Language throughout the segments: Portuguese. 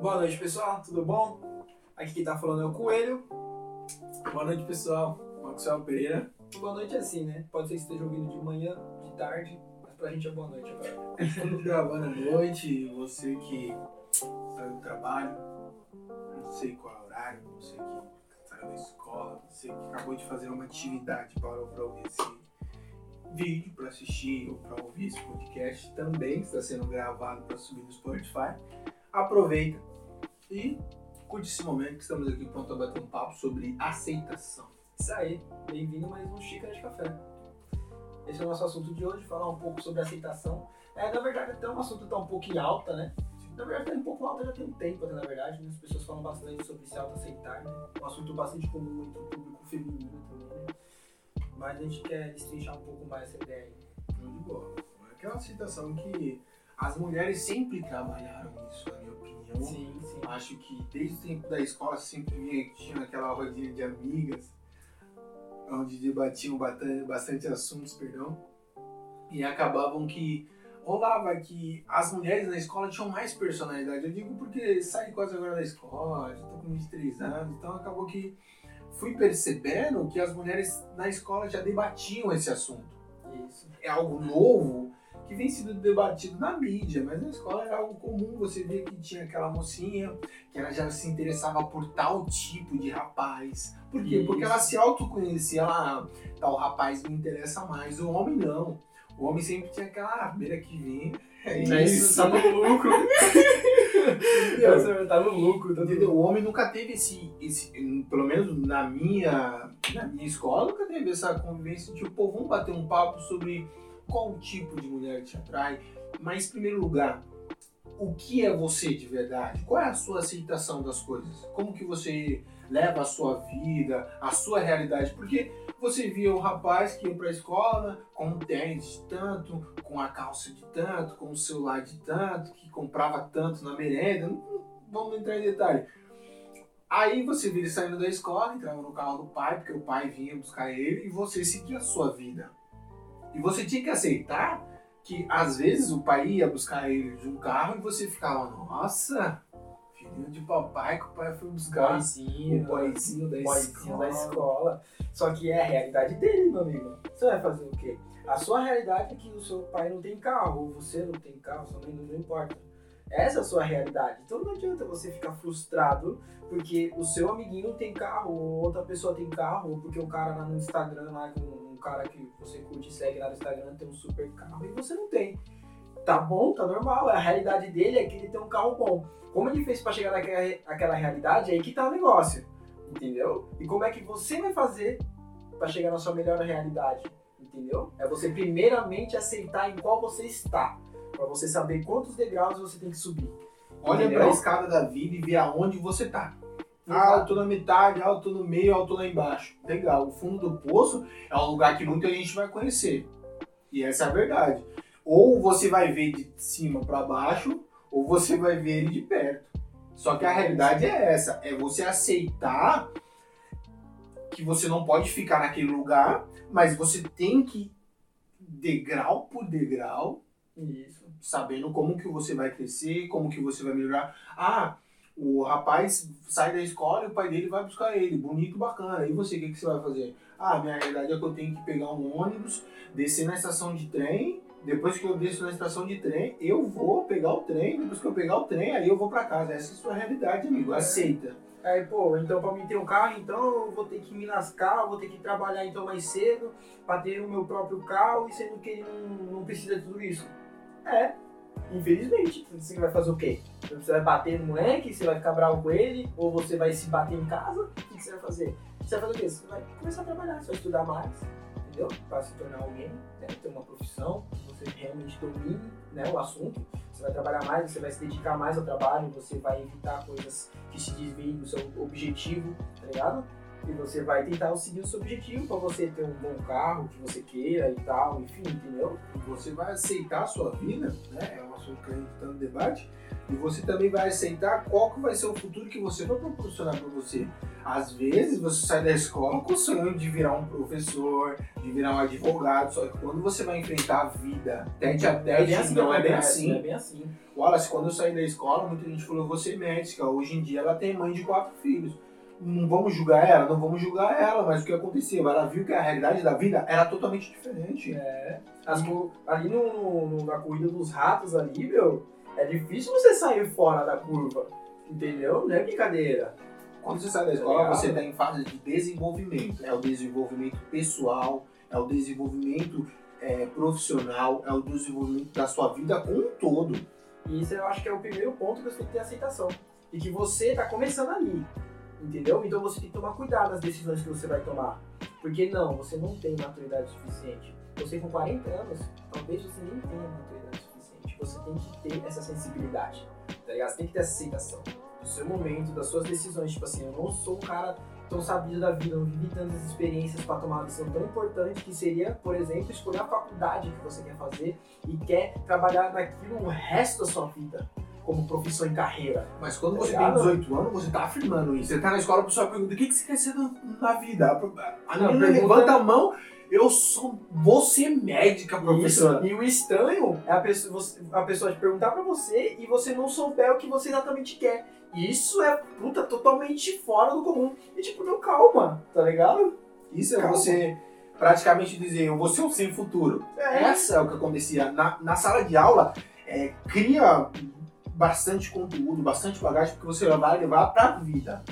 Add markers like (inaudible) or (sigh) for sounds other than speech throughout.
Boa noite, pessoal. Tudo bom? Aqui quem tá falando é o Coelho. Boa noite, pessoal. Maxwell Pereira. Boa noite assim, né? Pode ser que esteja ouvindo de manhã, de tarde, mas pra gente é boa noite agora. (laughs) Estamos gravando à noite, você que saiu do trabalho, não sei qual é o horário, você que saiu da escola, você que acabou de fazer uma atividade para, ouvir esse vídeo, para assistir ou para ouvir esse podcast também, está sendo gravado para subir no Spotify. Aproveita e curte esse momento que estamos aqui pronto a bater um papo sobre aceitação. Isso aí. Bem-vindo mais um Xícara de Café. Esse é o nosso assunto de hoje, falar um pouco sobre aceitação. É, na verdade, até um assunto tá um pouco em alta, né? Na verdade, tá um pouco alta já tem um tempo, até, na verdade. Né? As pessoas falam bastante sobre se auto-aceitar, né? Um assunto bastante comum entre o público feminino também, né? Mas a gente quer destrinchar um pouco mais essa ideia aí. Muito de boa. Aquela aceitação que as mulheres sempre trabalharam isso, na minha opinião. Sim, sim. Acho que desde o tempo da escola sempre tinha aquela rodinha de amigas, onde debatiam bastante, bastante assuntos, perdão, e acabavam que rolava que as mulheres na escola tinham mais personalidade. Eu digo porque saí quase agora da escola, já tô com 23 anos, então acabou que fui percebendo que as mulheres na escola já debatiam esse assunto. Isso. É algo novo que vem sendo debatido na mídia, mas na escola era algo comum. Você via que tinha aquela mocinha que ela já se interessava por tal tipo de rapaz. Por quê? Isso. Porque ela se autoconhecia, ela, ah, tal rapaz me interessa mais. O homem não. O homem sempre tinha aquela ah, primeira que vem. É É isso, tá no lucro. (laughs) Você tá no lucro. Tá no Entendeu? lucro. O homem nunca teve esse, esse, pelo menos na minha, na minha escola, nunca teve essa convivência de, tipo, pô, vamos bater um papo sobre qual tipo de mulher te atrai. Mas, em primeiro lugar, o que é você de verdade? Qual é a sua aceitação das coisas? Como que você leva a sua vida, a sua realidade? Porque você via o rapaz que ia pra escola com um tênis de tanto, com a calça de tanto, com o celular de tanto, que comprava tanto na merenda. Vamos entrar em detalhe. Aí você vira saindo da escola, entrava no carro do pai, porque o pai vinha buscar ele, e você seguia a sua vida. E você tinha que aceitar que às vezes o pai ia buscar ele de um carro e você ficava, nossa, filhinho de papai que o pai foi buscar Boizinho. o boizinho da boizinho escola. da escola. Só que é a realidade dele, meu amigo. Você vai fazer o quê? A sua realidade é que o seu pai não tem carro, ou você não tem carro, sua mãe não, não importa. Essa é a sua realidade. Então não adianta você ficar frustrado porque o seu amiguinho tem carro, ou outra pessoa tem carro, ou porque o cara lá no Instagram, lá, um, um cara que você curte e segue lá no Instagram tem um super carro e você não tem. Tá bom, tá normal. A realidade dele é que ele tem um carro bom. Como ele fez pra chegar naquela aquela realidade, é aí que tá o negócio. Entendeu? E como é que você vai fazer pra chegar na sua melhor realidade? Entendeu? É você primeiramente aceitar em qual você está. Pra você saber quantos degraus você tem que subir. Olha Entendeu? pra escada da vida e vê aonde você tá. Ah, Exato. eu tô na metade, eu tô no meio, eu tô lá embaixo. Legal, o fundo do poço é um lugar que muita gente vai conhecer. E essa é a verdade. Ou você vai ver de cima pra baixo, ou você vai ver ele de perto. Só que a realidade é essa, é você aceitar que você não pode ficar naquele lugar, mas você tem que degrau por degrau Isso. sabendo como que você vai crescer, como que você vai melhorar. Ah, o rapaz sai da escola e o pai dele vai buscar ele, bonito, bacana. E você, o que, que você vai fazer? Ah, minha realidade é que eu tenho que pegar um ônibus, descer na estação de trem, depois que eu desço na estação de trem, eu vou pegar o trem, depois que eu pegar o trem, aí eu vou pra casa. Essa é a sua realidade, amigo. Aceita. Aí, pô, então pra mim ter um carro, então eu vou ter que me lascar, vou ter que trabalhar então mais cedo pra ter o meu próprio carro, e sendo que ele não, não precisa de tudo isso. É, infelizmente. Você vai fazer o quê? Você vai bater no moleque, você vai ficar bravo com ele, ou você vai se bater em casa, o que você vai fazer? Você vai fazer o quê? Você vai começar a trabalhar, você vai estudar mais, entendeu? Pra se tornar alguém, né? ter uma profissão, você realmente domine né, o assunto. Você vai trabalhar mais, você vai se dedicar mais ao trabalho, você vai evitar coisas que se desviem do seu objetivo, tá ligado? E você vai tentar seguir o seu objetivo para você ter um bom carro que você queira e tal, enfim, entendeu? Você vai aceitar a sua vida, né? É um assunto que a gente está no debate. E você também vai aceitar qual que vai ser o futuro que você vai proporcionar para você. Às vezes você sai da escola com o sonho de virar um professor, de virar um advogado, só que quando você vai enfrentar a vida tete a tete, assim não é bem acontece, assim. É bem assim. Wallace, quando eu saí da escola, muita gente falou, você médica. Hoje em dia ela tem mãe de quatro filhos. Não vamos julgar ela? Não vamos julgar ela, mas o que aconteceu? Ela viu que a realidade da vida era totalmente diferente. É. As ali no, no- na corrida dos ratos ali, meu, é difícil você sair fora da curva. Entendeu? Não é brincadeira. Quando você sai da escola, Legal. você está em fase de desenvolvimento. É o desenvolvimento pessoal, é o desenvolvimento é, profissional, é o desenvolvimento da sua vida como um todo. E isso eu acho que é o primeiro ponto que você tem que ter aceitação. E que você tá começando ali. Entendeu? Então você tem que tomar cuidado nas decisões que você vai tomar. Porque não, você não tem maturidade suficiente. Você com 40 anos, talvez você nem tenha maturidade suficiente. Você tem que ter essa sensibilidade. Tá ligado? Você tem que ter essa aceitação do seu momento, das suas decisões. Tipo assim, eu não sou um cara tão sabido da vida, não vivi tantas experiências para tomar uma decisão tão importante que seria, por exemplo, escolher a faculdade que você quer fazer e quer trabalhar naquilo o resto da sua vida, como profissão e carreira. Mas quando Tá você tem 18 anos, você tá afirmando isso. Você tá na escola, a pessoa pergunta: o que, que você quer ser na, vida? A menina pergunta- levanta a mão, eu sou. Ser médica, professora. E o estranho é a pessoa, você- a pessoa te perguntar pra você e você não souber o que você exatamente quer. Isso é, puta, totalmente fora do comum. E tipo, não, calma, tá ligado? Isso é Calma. você praticamente dizer: eu vou ser um sem futuro. É. Essa é o que acontecia. Na, na sala de aula, é, cria bastante conteúdo, bastante bagagem, porque você vai levar pra vida.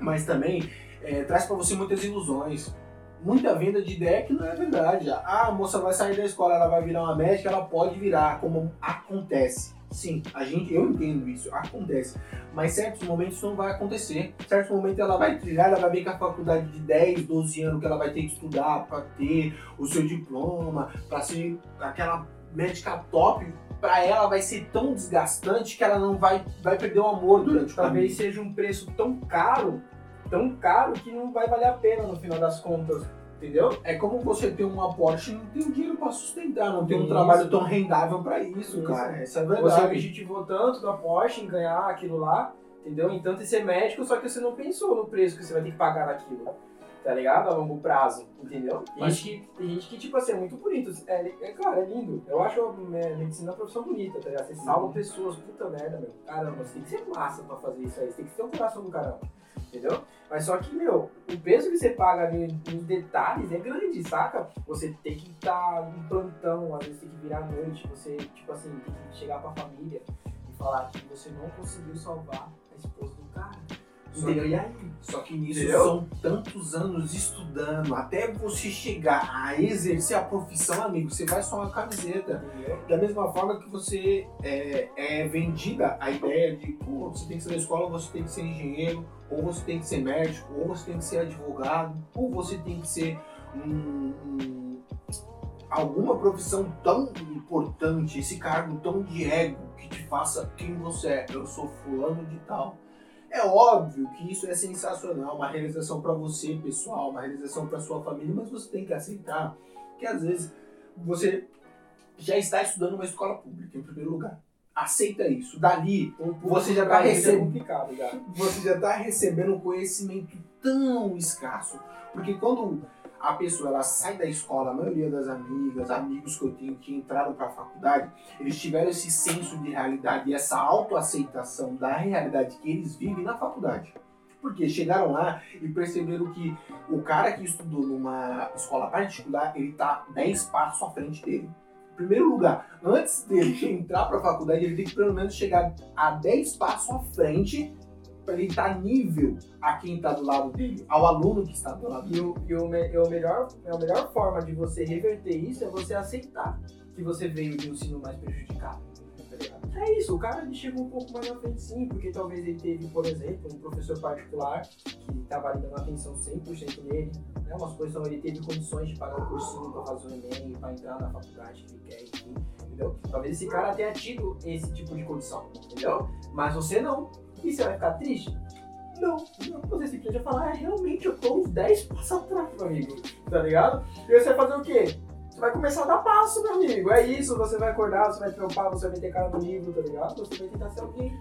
Mas também é, traz pra você muitas ilusões. Muita venda de ideia que não é verdade. Ah, a moça vai sair da escola, ela vai virar uma médica, ela pode virar, como acontece. Sim, a gente, eu entendo isso, acontece. Mas certos momentos não vai acontecer. Certos momentos ela vai trilhar, ela vai ver que a faculdade de 10, 12 anos que ela vai ter que estudar para ter o seu diploma, para ser aquela médica top, para ela vai ser tão desgastante que ela não vai, vai perder o amor durante o Talvez caminho. seja um preço tão caro, tão caro que não vai valer a pena no final das contas, entendeu? É como você ter uma Porsche e não tem dinheiro para sustentar, não tem um Isso. trabalho tão rendável para isso, Isso. cara. Essa é a Você verdade. objetivou tanto da Porsche em ganhar aquilo lá, entendeu? Em tanto em ser médico, só que você não pensou no preço que você vai ter que pagar naquilo. Tá ligado? A longo prazo, entendeu? Tem, Mas- gente, que, tem gente que, tipo assim, é muito bonito. É, é claro, é lindo. Eu acho a me- medicina uma profissão bonita, tá ligado? Você salva Uhum. pessoas, puta merda, meu. Caramba, você tem que ser massa pra fazer isso aí. Você tem que ter um coração do caramba. Entendeu? Mas só que, meu, o peso que você paga nos detalhes é grande, saca? Você tem que estar em plantão, às vezes tem que virar à noite, você, tipo assim, tem que chegar pra família e falar que você não conseguiu salvar a esposa do cara. Só Entendeu? que- E aí? Só que nisso Entendeu? são tantos anos estudando, até você chegar a exercer a profissão, amigo, você vai só uma camiseta. Entendeu? Da mesma forma que você é, é vendida a ideia de, pô, você tem que ser da escola, você tem que ser engenheiro, ou você tem que ser médico, ou você tem que ser advogado, ou você tem que ser um, um- alguma profissão tão importante, esse cargo tão de ego que te faça quem você é. Eu sou fulano de tal. É óbvio que isso é sensacional, uma realização para você, pessoal, uma realização para sua família, mas você tem que aceitar que às vezes você já está estudando uma escola pública em primeiro lugar. Aceita isso. Dali, Você já tá recebendo- É já. você já está recebendo um conhecimento tão escasso. Porque quando a pessoa ela sai da escola, a maioria das amigas, amigos que eu tenho que entraram para a faculdade, eles tiveram esse senso de realidade e essa autoaceitação da realidade que eles vivem na faculdade. Porque chegaram lá e perceberam que o cara que estudou numa escola particular, ele tá 10 passos à frente dele. Em primeiro lugar, antes dele entrar para a faculdade, ele tem que pelo menos chegar a 10 passos à frente ele estar nível a quem está do lado dele, ao aluno que está do lado E, dele. o, e o, me- e o melhor, a melhor forma de você reverter isso é você aceitar que você veio de um ensino mais prejudicado. tá? É isso, o cara ele chegou um pouco mais na frente sim, porque talvez ele teve, por exemplo, um professor particular que estava ali dando atenção 100% nele, né? umas coisas então ele teve condições de pagar o cursinho para fazer o Enem, para entrar na faculdade que ele quer, enfim, entendeu? Talvez esse cara tenha tido esse tipo de condição, entendeu? Mas você não. E você vai ficar triste? Não, não. Você simplesmente vai falar, é, realmente, eu tô uns 10 passos atrás, meu amigo. Tá ligado? E você vai fazer o quê? Você vai começar a dar passo, meu amigo. É isso, você vai acordar, você vai trampar, você vai meter cara no livro, tá ligado? Você vai tentar ser alguém.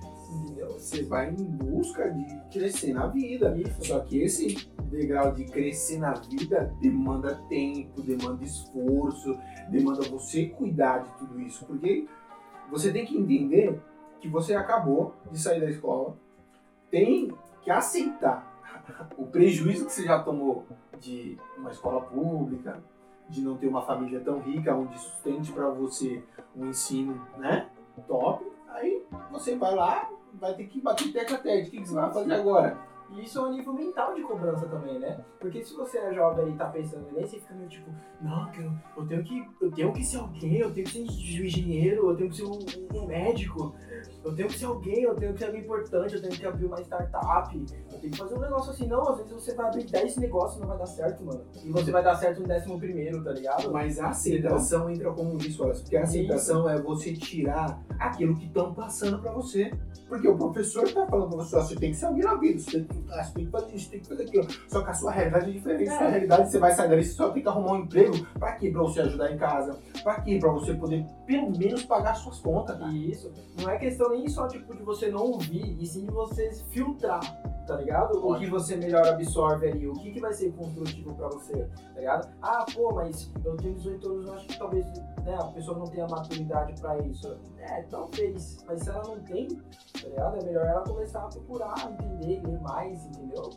Você vai em busca de crescer na vida. Isso. Só que esse degrau de crescer na vida demanda tempo, demanda esforço, demanda você cuidar de tudo isso. Porque você tem que entender que você acabou de sair da escola, tem que aceitar o prejuízo que você já tomou de uma escola pública, de não ter uma família tão rica onde sustente para você um ensino, né, top. Aí você vai lá, vai ter que bater tecla tete. O que, que você vai fazer agora? E isso é um nível mental de cobrança também, né? Porque se você é jovem e tá pensando nisso, você fica meio tipo, não, eu, eu, tenho que, eu tenho que ser alguém, eu tenho que ser um engenheiro, eu tenho que ser um, um médico, eu tenho que ser alguém, eu tenho que ser alguém importante, eu tenho que abrir uma startup, eu tenho que fazer um negócio assim. Não, às vezes você vai abrir 10 negócios e não vai dar certo, mano. E você vai dar certo no décimo primeiro, tá ligado? Mas a aceitação entra como isso, olha, porque a aceitação é você tirar aquilo que estão passando para você. Porque o professor tá falando pra você, ó, você tem que ser alguém na vida, você tem que você tem que fazer isso, tem que fazer aquilo. Só que a sua realidade é diferente. É. Sua realidade, você vai sair dali, você só tem que arrumar um emprego. Pra quê? Pra você ajudar em casa. Pra quê? Pra você poder, pelo menos, pagar suas contas, cara. Isso não é questão nem só tipo, de você não ouvir, e sim de você filtrar, tá ligado? O que você melhor absorve ali, o que, que vai ser construtivo pra você, tá ligado? Ah, pô, mas eu tenho 18 anos, eu acho que talvez né, a pessoa não tenha maturidade pra isso. É, talvez, mas se ela não tem, tá ligado? É melhor ela começar a procurar, entender, ler mais, entendeu?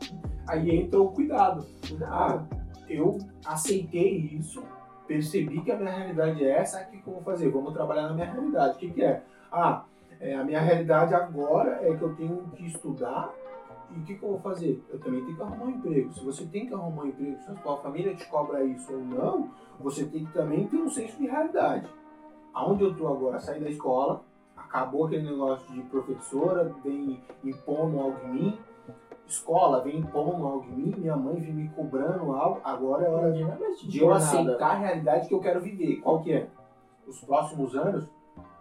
Aí entra o cuidado. Ah, eu aceitei isso, percebi que a minha realidade é essa, o que que eu vou fazer? Vamos trabalhar na minha realidade. O que, que é? Ah, é, a minha realidade agora é que eu tenho que estudar e o que, que eu vou fazer? Eu também tenho que arrumar um emprego. Se você tem que arrumar um emprego, se a sua família te cobra isso ou não, você tem que também ter um senso de realidade. Aonde eu tô agora? Saí da escola, acabou aquele negócio de professora, vem impondo algo em mim, escola vem impondo algo em mim, minha mãe vem me cobrando algo, agora é hora mais te de eu aceitar a realidade que eu quero viver. Qual que é? Os próximos anos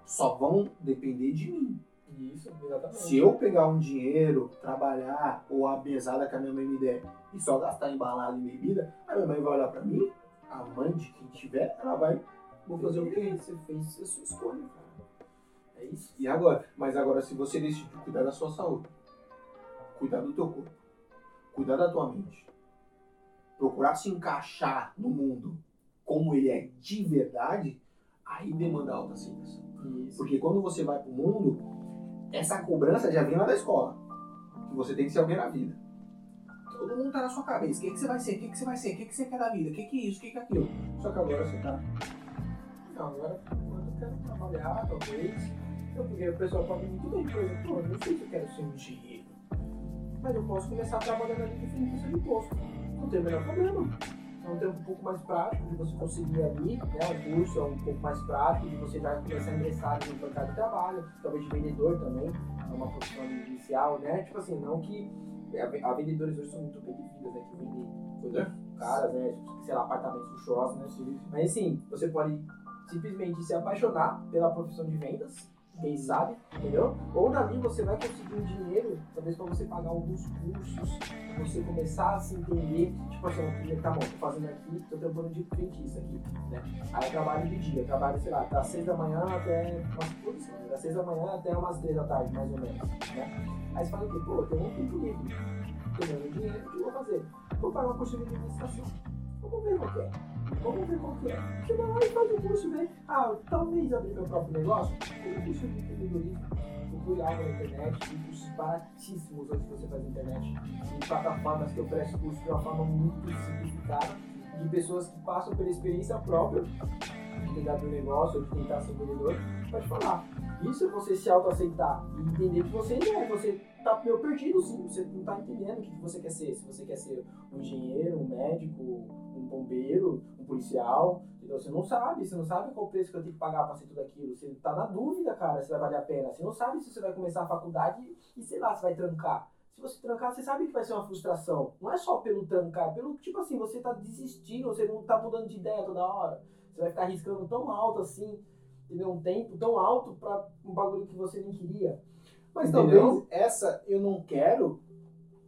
só vão depender de mim. Isso, exatamente. Se eu pegar um dinheiro, trabalhar, ou a mesada que a minha mãe me der, e só gastar em balada e bebida, a minha mãe vai olhar pra mim, a mãe de quem tiver, ela vai, vou fazer o quê? Você fez a sua escolha, cara. É isso. E agora? Mas agora, se você decidir cuidar da sua saúde, cuidar do teu corpo, cuidar da tua mente, procurar se encaixar no mundo como ele é de verdade, aí demanda alta aceitação. Isso. Porque quando você vai pro mundo, essa cobrança já vem lá da escola. Que você tem que ser alguém na vida. Todo mundo tá na sua cabeça. O que, que você vai ser? O que, que você vai ser? O que, que você quer da vida? O que, que é isso? O que, que é aquilo? Só que agora você tá. Não, agora eu quero trabalhar, talvez. Eu, porque o pessoal fala muito bem, por exemplo, eu não sei se eu quero ser um engenheiro. Mas eu posso começar trabalhando ali definindo seu imposto. Não tem o menor problema. É um tempo um pouco mais prático de você conseguir ali, né? O curso é um pouco mais prático de você já começar a ingressar no mercado de trabalho, talvez de vendedor também, é uma profissão inicial, né? Tipo assim, não que. A, a vendedores hoje são muito bem-vindas, né? Que vendem coisas caras, né? Tipo, sei lá, apartamentos luxuosos, né? Mas assim, você pode simplesmente se apaixonar pela profissão de vendas, quem sabe, entendeu? Ou dali você vai conseguir um dinheiro, talvez para você pagar alguns cursos, você começar a se entender, tipo assim, eu, tá bom, tô fazendo aqui, tô trampando de frentista aqui, né? Aí eu trabalho de dia, trabalho, sei lá, das 6 da manhã até umas putz, das 6 da manhã até umas 3 da tarde, mais ou menos, né? Aí você fala o quê? Pô, eu tenho um tempo livre, tenho meu dinheiro, o que eu vou fazer? Vou pagar um curso de administração. Vamos ver qual que é. Vamos ver qual que é. Vai lá e faz o curso, vê. Ah, talvez abrir meu próprio negócio. Tem um curso de empreendedorismo. Procure algo na internet. Tem cursos baratíssimos que você faz internet. Tem plataformas que oferecem curso de uma forma muito simplificada. De pessoas que passam pela experiência própria de abrir um negócio ou de tentar ser vendedor. Pode falar. Isso é você se autoaceitar e entender que você não é. Você tá meio perdido sim. Você não tá entendendo o que que você quer ser. Se você quer ser um engenheiro, um médico, um bombeiro, um policial, entendeu? Você não sabe, você não sabe qual preço que eu tenho que pagar pra ser tudo aquilo. Você tá na dúvida, cara, se vai valer a pena. Você não sabe se você vai começar a faculdade e, sei lá, se vai trancar. Se você trancar, você sabe que vai ser uma frustração. Não é só pelo trancar, pelo tipo assim, você tá desistindo, você não tá mudando de ideia toda hora. Você vai ficar arriscando tão alto assim, entendeu? Um tempo tão alto pra um bagulho que você nem queria. Mas Entendeu? talvez essa eu não quero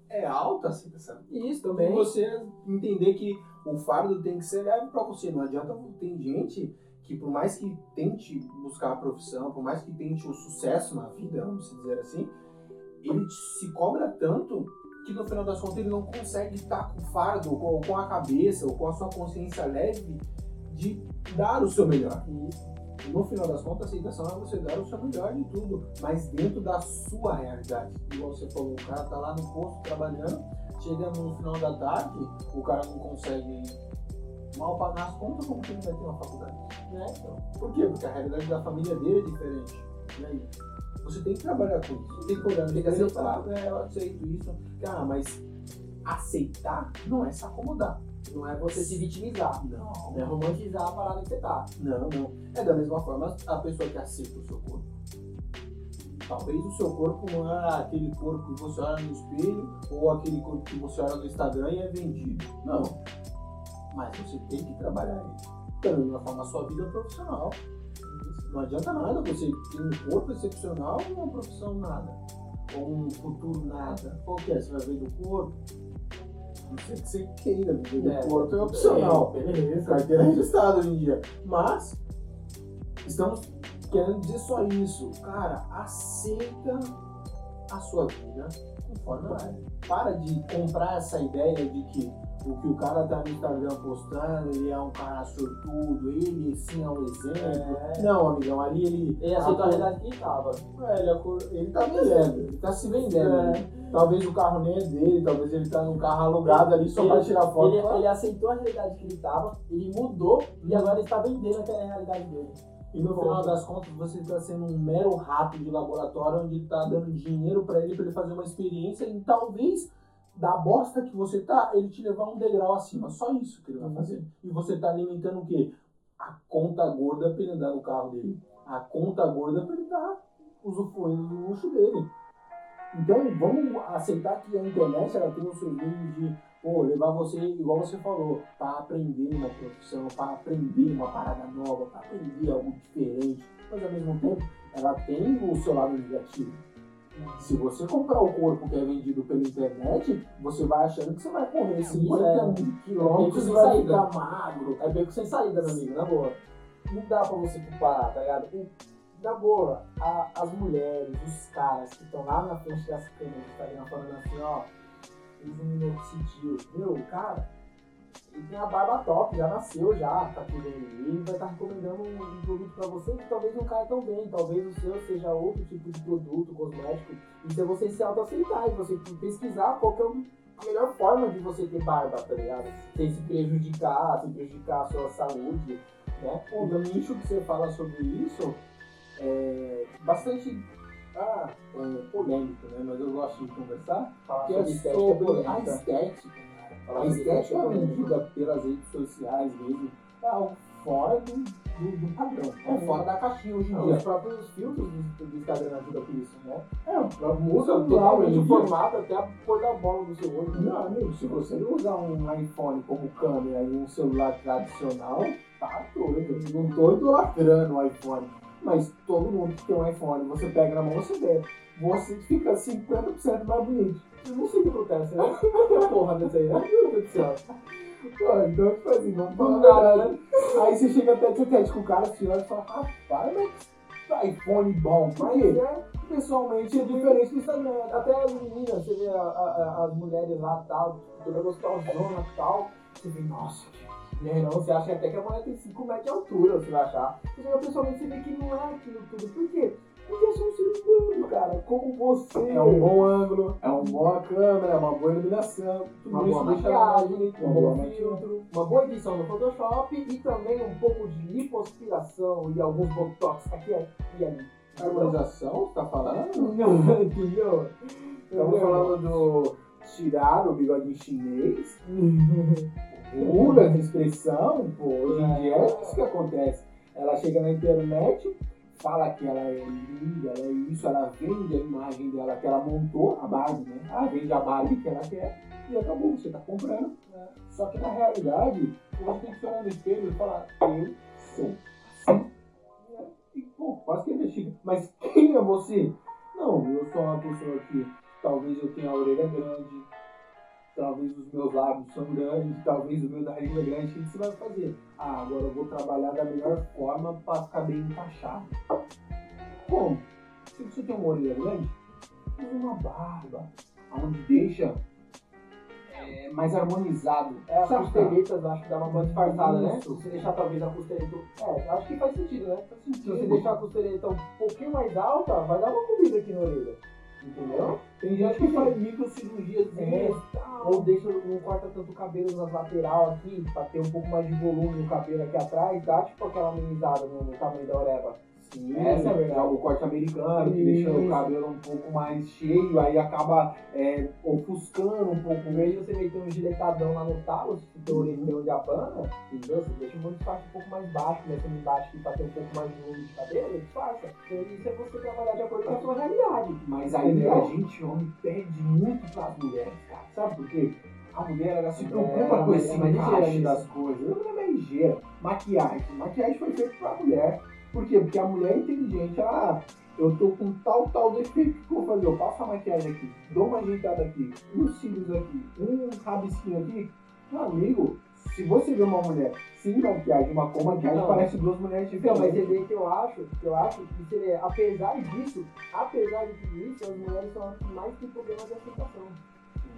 é alta a aceitação. Isso E também. você entender que o fardo tem que ser leve pra você. Não adianta. Tem gente que, por mais que tente buscar a profissão, por mais que tente o sucesso na vida, vamos dizer assim, ele se cobra tanto que no final das contas ele não consegue estar com o fardo, ou com a cabeça, ou com a sua consciência leve de dar o seu melhor. Isso. No final das contas, a aceitação é você dar o seu melhor de tudo, mas dentro da sua realidade. Igual você falou, o cara tá lá no posto trabalhando, chega no final da tarde, o cara não consegue mal pagar as contas, como que ele vai ter uma faculdade? Né? Então, Por quê? Porque a realidade da família dele é diferente. E aí? Você tem que trabalhar com isso. Tem que olhar Tem que aceitar. é, eu aceito isso. Ah, mas aceitar não é se acomodar. Não é você se vitimizar. Não. Não é romantizar a parada que você tá. Não, não. É da mesma forma a pessoa que aceita o seu corpo. Talvez o seu corpo não é aquele corpo que você olha no espelho ou aquele corpo que você olha no Instagram e é vendido. Não. Mas você tem que trabalhar ele. Da mesma forma a sua vida profissional. Não adianta nada você ter um corpo excepcional e uma profissão nada. Ou um futuro nada. Qual que é? Você vai ver do corpo? Que você queira viver do É. corpo, é opcional É, beleza. carteira registrada hoje em dia. Mas estamos querendo dizer só isso. Cara, aceita a sua vida conforme ela é. Para de comprar essa ideia de que o que o cara tá no Instagram postando, ele é um cara sortudo, ele sim é um exemplo. É. Não, amigão, ali ele. Ele aceitou a realidade que ele tava. É, ele, acor- ele tá vendendo, ele tá se vendendo. É. Talvez o carro nem é dele, talvez ele tá num carro alugado ali só Ele- pra tirar foto. Ele, ele aceitou a realidade que ele tava, ele mudou e agora ele está vendendo aquela realidade dele. E no final das contas, você está sendo um mero rato de laboratório onde ele está dando dinheiro para ele, para ele fazer uma experiência e talvez da bosta que você tá, ele te levar um degrau acima. Só isso que ele vai fazer. E você tá alimentando o quê? A conta gorda para ele andar no carro dele. A conta gorda para ele estar usufruindo do luxo dele. Então, vamos aceitar que a internet ela tem os seus meios de pô, levar você, igual você falou, para aprender uma profissão, para aprender uma parada nova, para aprender algo diferente. Mas ao mesmo tempo, ela tem o seu lado negativo. Se você comprar o corpo que é vendido pela internet, você vai achando que você vai correr 50 é. quilômetros É e vai sem ficar magro. É beco sem saída, meu amigo, na boa. Não dá pra você comparar, tá ligado? O- na boa, a- as mulheres, os caras que estão lá na frente das câmeras do Instagram falando assim, ó, usa um minoxidil. Meu, cara, ele tem a barba top, já nasceu já, tá querendo. E ele vai estar recomendando um, um produto pra você que talvez não caia tão bem, talvez o seu seja outro tipo de produto, cosmético. Isso é você se auto-aceitar e você pesquisar qual que é o- a melhor forma de você ter barba, tá ligado? Sem se prejudicar, sem prejudicar a sua saúde, né? Bom, no nicho que você fala sobre isso, é bastante ah, é, polêmico, né? Mas eu gosto de conversar. Falar que é sobre estética sobre a estética. A estética polêmica. vendida pelas redes sociais mesmo é algo fora do, do, do padrão. É fora da caixinha hoje em Não, dia. os próprios filtros do, do Instagram ajudam com isso, né? É, o próprio totalmente hoje em o dia. formato, até a cor da bola do seu olho. Meu amigo, se você não usar um iPhone como câmera e um celular tradicional, tá doido. Não tô idolatrando o iPhone. Mas todo mundo que tem um iPhone, você pega na mão, você vê. Você fica 50% mais bonito. Eu não sei o que acontece, né? Que porra dessa aí, né? Meu Deus do céu. Pô, então, tipo assim, vamos nada, verdade. Aí você chega até tete com o cara, você olha e fala, rapaz, mas iPhone bom. Mas quê? é, Pessoalmente é diferente do Instagram. até as meninas, você vê a- a- a- as mulheres lá tal, toda gostosona e tal, você vê, nossa, né? Não, você acha até que a mulher tem 5 metros de altura, você vai achar. Você chega pessoalmente você vê que não é aquilo tudo. Por quê? Porque eu sou um ser humano, cara, como você. É um bom ângulo, é uma boa câmera, é uma boa iluminação. Tudo uma isso boa maquiagem, um uma bom filtro, uma boa edição no Photoshop e também um pouco de lipoaspiração e alguns botox aqui e ali. Harmonização, tá falando? Não, (laughs) entendeu? Estamos falando do tirar o bigodinho chinês, (laughs) muda de expressão, pô, hoje em dia é isso que acontece. Ela chega na internet, fala que ela é linda, ela é isso, ela vende a imagem dela que ela montou, a Barbie, né? Ela vende a Barbie que ela quer e acabou, você tá comprando. né? Só que na realidade, você tem que se olhar no espelho e falar, eu sou assim. E, pô, quase que investiga. Mas quem é você? Não, eu sou uma pessoa que talvez eu tenha a orelha grande, talvez os meus lábios são grandes, talvez o meu nariz é grande, o que você vai fazer? Ah, agora eu vou trabalhar da melhor forma para ficar bem encaixado. Como? Se você tem uma orelha grande, use uma barba, onde deixa é, mais harmonizado. É, as Sabe, costeletas, acho que dá uma boa disfarçada, né? Se você deixar talvez a costeleta. É, acho que faz sentido, né? Faz Se você sentido. deixar a costeleta um pouquinho mais alta, vai dar uma comida aqui na orelha. Entendeu? Tem gente que faz microcirurgias É. Ou deixa, não corta tanto o cabelo nas lateral aqui, pra ter um pouco mais de volume no cabelo aqui atrás, dá tipo aquela amenizada no, no tamanho da orelha. Sim, Essa é verdade. O corte americano, que deixa o cabelo um pouco mais cheio, aí acaba é, ofuscando um pouco Em vez de você meter um giletadão lá no talo, se teu orelhão de abana, entendeu? Você deixa um disfarce um pouco mais baixo, começando embaixo aqui pra ter um pouco mais de volume de cabelo, disfarça. Então isso é você trabalhar de acordo com a sua realidade. Mas aí Entendeu? a gente, homem, pede muito pras mulheres, cara. Sabe por quê? A mulher, ela se preocupa É, com esse é encaixe das coisas. Não é mais ligeira. Maquiagem. Maquiagem foi feita pra mulher. Por quê? Porque a mulher é inteligente. Ela, ah, eu tô com tal, tal defeito. O que eu vou fazer? Eu passo a maquiagem aqui, dou uma ajeitada aqui, uns cílios aqui, um rabisquinho aqui. Meu amigo, se você vê uma mulher sem maquiagem, uma com maquiagem, Não. parece duas mulheres Então, mas diferentes. você vê que eu acho, que eu acho que apesar disso, apesar de tudo isso, as mulheres são as que mais têm problema de aceitação.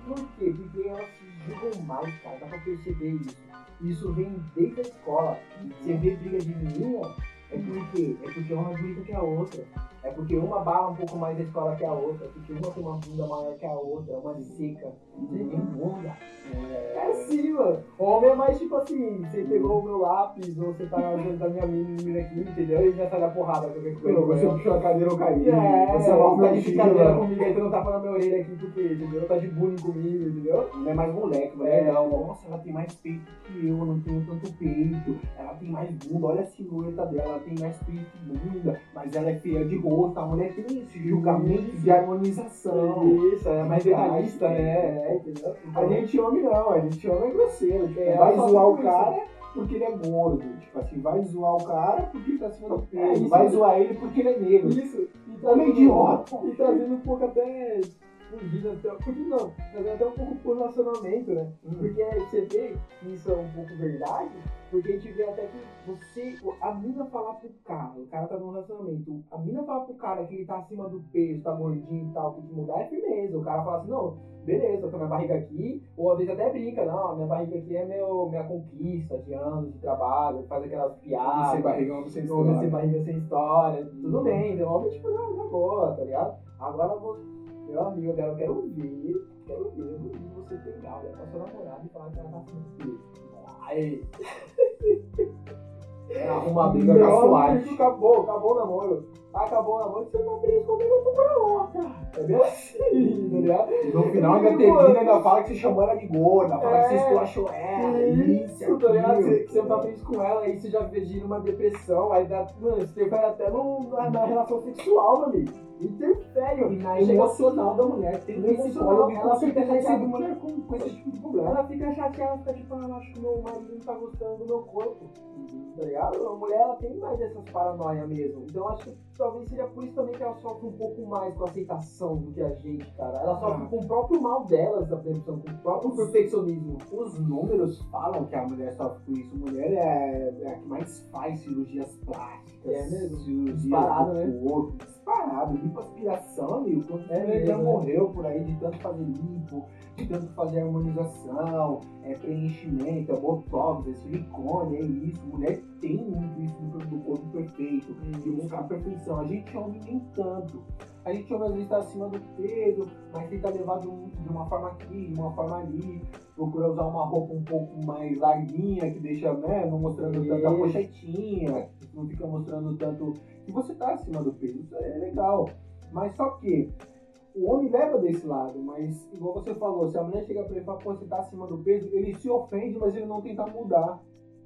Por quê? Porque elas se julgam mais, cara, dá pra perceber isso. Isso vem desde a escola. Você vê briga de menina, é porque é porque uma é que a outra. É porque uma bala um pouco mais escola que a outra, porque uma tem uma bunda maior que a outra, uma seca. Tem bunda. É sim, mano. Homem é mais tipo assim, você pegou o meu lápis, ou você tá junto da minha menina aqui, entendeu? E já sai da porrada qualquer coisa. Você puxou a cadeira, eu caí. É, você é tá de mochila. comigo aí, tu não tapa na minha orelha aqui porque, entendeu? Tá de bullying comigo, entendeu? Não é mais moleque, mulher É. não. Nossa, ela tem mais peito que eu, eu não tenho tanto peito. Ela tem mais bunda, olha a silhueta dela, ela tem mais peito e bunda, mas ela é feia de rosto. A mulher tem esse julgamento de harmonização. Isso, é mais detalhista, né? É, entendeu? A gente homem não, a gente homem é grosseiro. É, vai zoar o isso. cara porque ele é gordo. Tipo assim, vai zoar o cara porque ele tá acima do É, peso. isso vai é- zoar ele porque ele é negro. Isso, e Homem idiota. E trazendo um pouco até. Fugindo até. Fugindo não, trazendo até um pouco pro relacionamento, né? Porque você vê que isso é um pouco verdade, porque a gente vê até que você. A mina falar pro cara, o cara tá num relacionamento, a mina falar pro cara que ele tá acima do peso, tá gordinho e tal, tem que mudar é firmeza. O cara fala assim, não, beleza, tô com a minha barriga aqui, ou às vezes até brinca, não, minha barriga aqui é meu, minha conquista de anos de trabalho, faz aquelas piadas. Sem barrigão, sem Ou sem história. barriga sem história, tudo bem, devolve tipo, não, na boa, tá ligado? Agora eu vou, meu amigo, eu quero, eu quero ver, quero ver, eu vou ver você pegar, olhar pra sua namorada e falar que ela tá do peso. Aí, Arruma uma briga com a SWAT. acabou, acabou o namoro. Acabou o namoro, você tá feliz comigo, eu vou pra outra. É bem assim, tá ligado? No final ainda termina, ainda fala que você chamou ela de gorda, fala que você É. esculachou ela, isso, Isso, tá ligado? Você, não tá feliz com ela, aí você já vê numa depressão, aí dá, mano, você interfere até no, na, na relação sexual, meu amigo. Interfere, E na emocional da mulher, tem No psicólogo ela fica chateada. mulher com, com esse tipo de problema. Ela fica chateada, fica tipo, ah, acho que meu marido não tá gostando do meu corpo. Tá ligado? A mulher, ela tem mais essas paranoias mesmo. Então acho que talvez seja por isso também que ela sofre um pouco mais com a aceitação do que a gente, cara. Ela sofre Ah. com o próprio mal delas, da prevenção, com o próprio perfeccionismo. Os números falam que a mulher sofre com isso. Mulher é, é a que mais faz cirurgias plásticas. É mesmo? Cirurgias Disparado, do né? corpo. Disparado. Lipoaspiração, amigo. Quanto É já né? morreu por aí de tanto fazer lipo, de tanto fazer harmonização, é preenchimento, é botox, é silicone, é isso. Mulher tem muito isso do, do corpo perfeito. de buscar a perfeição. A gente homem nem tanto. A gente homem às vezes está acima do peso, mas tenta levar de, um- de uma forma aqui, de uma forma ali. Procura usar uma roupa um pouco mais larguinha, que deixa, né, não mostrando tanta Isso. pochetinha, não fica mostrando tanto que você está acima do peso. Isso é legal. Mas só que o homem leva desse lado, mas igual você falou, se a mulher chega pra ele e fala, pô, você tá acima do peso, ele se ofende, mas ele não tenta mudar.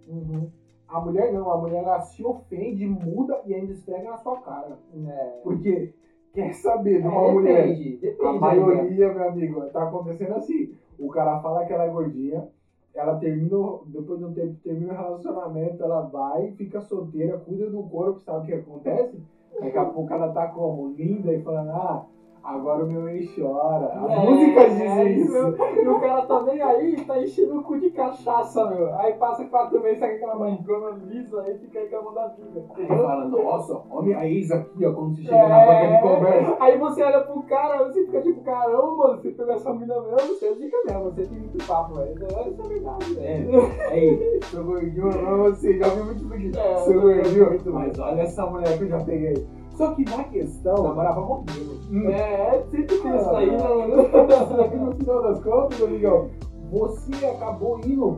Uhum. A mulher não, a mulher ela se ofende, muda e ainda esfrega na sua cara. É. Porque quer saber de É, uma mulher. depende, depende. A maioria, meu amigo, tá acontecendo assim. O cara fala que ela é gordinha, ela termina, o- depois de um tempo, termina o relacionamento, ela vai, fica solteira, cuida do corpo, sabe o que acontece? Daqui a pouco ela tá como? Linda e falando, ah, Agora o meu ex chora. A É, música diz é isso. E o cara tá nem aí, tá enchendo o cu de cachaça, meu. Aí passa quatro meses, sai aquela mancona lisa, aí fica reclamando da vida. Ele fala, nossa, olha minha ex aqui, ó, quando você chega na banca de conversa. Aí você olha pro cara, você fica tipo, caramba, mano, você pegou essa mina mesmo, você fica mesmo, você tem muito papo, velho. Isso é verdade, velho. É, aí, seu gordinho, você já ouviu muito. É, seu eu gordinho, mas olha essa mulher que eu já peguei. Só que na questão. Namorava modelo. Hum. É, sempre tem isso aí, né, que no final das contas, amigão, você acabou indo